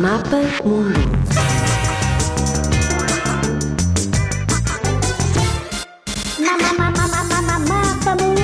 Mundo. Mapa Mundo.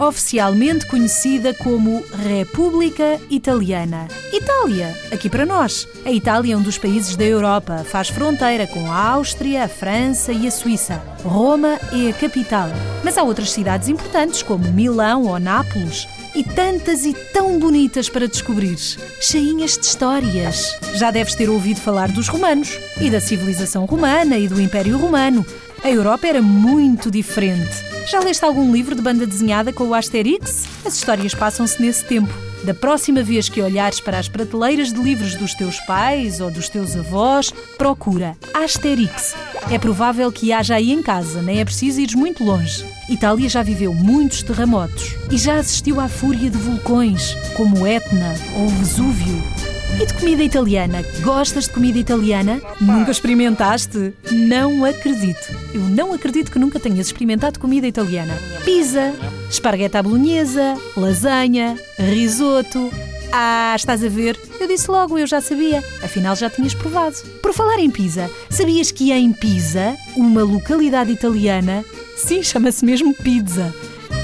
Oficialmente conhecida como República Italiana. Itália, aqui para nós. A Itália é um dos países da Europa, faz fronteira com a Áustria, a França e a Suíça. Roma é a capital. Mas há outras cidades importantes, como Milão ou Nápoles. E tantas e tão bonitas para descobrir, cheinhas de histórias. Já deves ter ouvido falar dos romanos e da civilização romana e do Império Romano. A Europa era muito diferente. Já leste algum livro de banda desenhada com o Asterix? As histórias passam-se nesse tempo. Da próxima vez que olhares para as prateleiras de livros dos teus pais ou dos teus avós, procura Asterix. É provável que haja aí em casa, nem é preciso ires muito longe. Itália já viveu muitos terremotos e já assistiu à fúria de vulcões, como Etna ou Vesúvio. E de comida italiana? Gostas de comida italiana? Nunca experimentaste? Não acredito. Eu não acredito que nunca tenhas experimentado comida italiana. Pizza, esparguete à bolonhesa, lasanha, risoto. Ah, estás a ver? Eu disse logo, eu já sabia. Afinal, já tinhas provado. Por falar em Pisa, sabias que em Pisa, uma localidade italiana, sim, chama-se mesmo Pizza,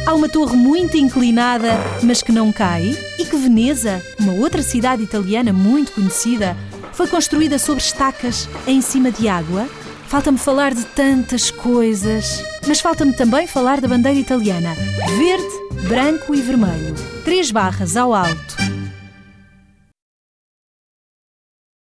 Há uma torre muito inclinada, mas que não cai, e que Veneza, uma outra cidade italiana muito conhecida, foi construída sobre estacas em cima de água. Falta-me falar de tantas coisas, mas falta-me também falar da bandeira italiana: verde, branco e vermelho. Três barras ao alto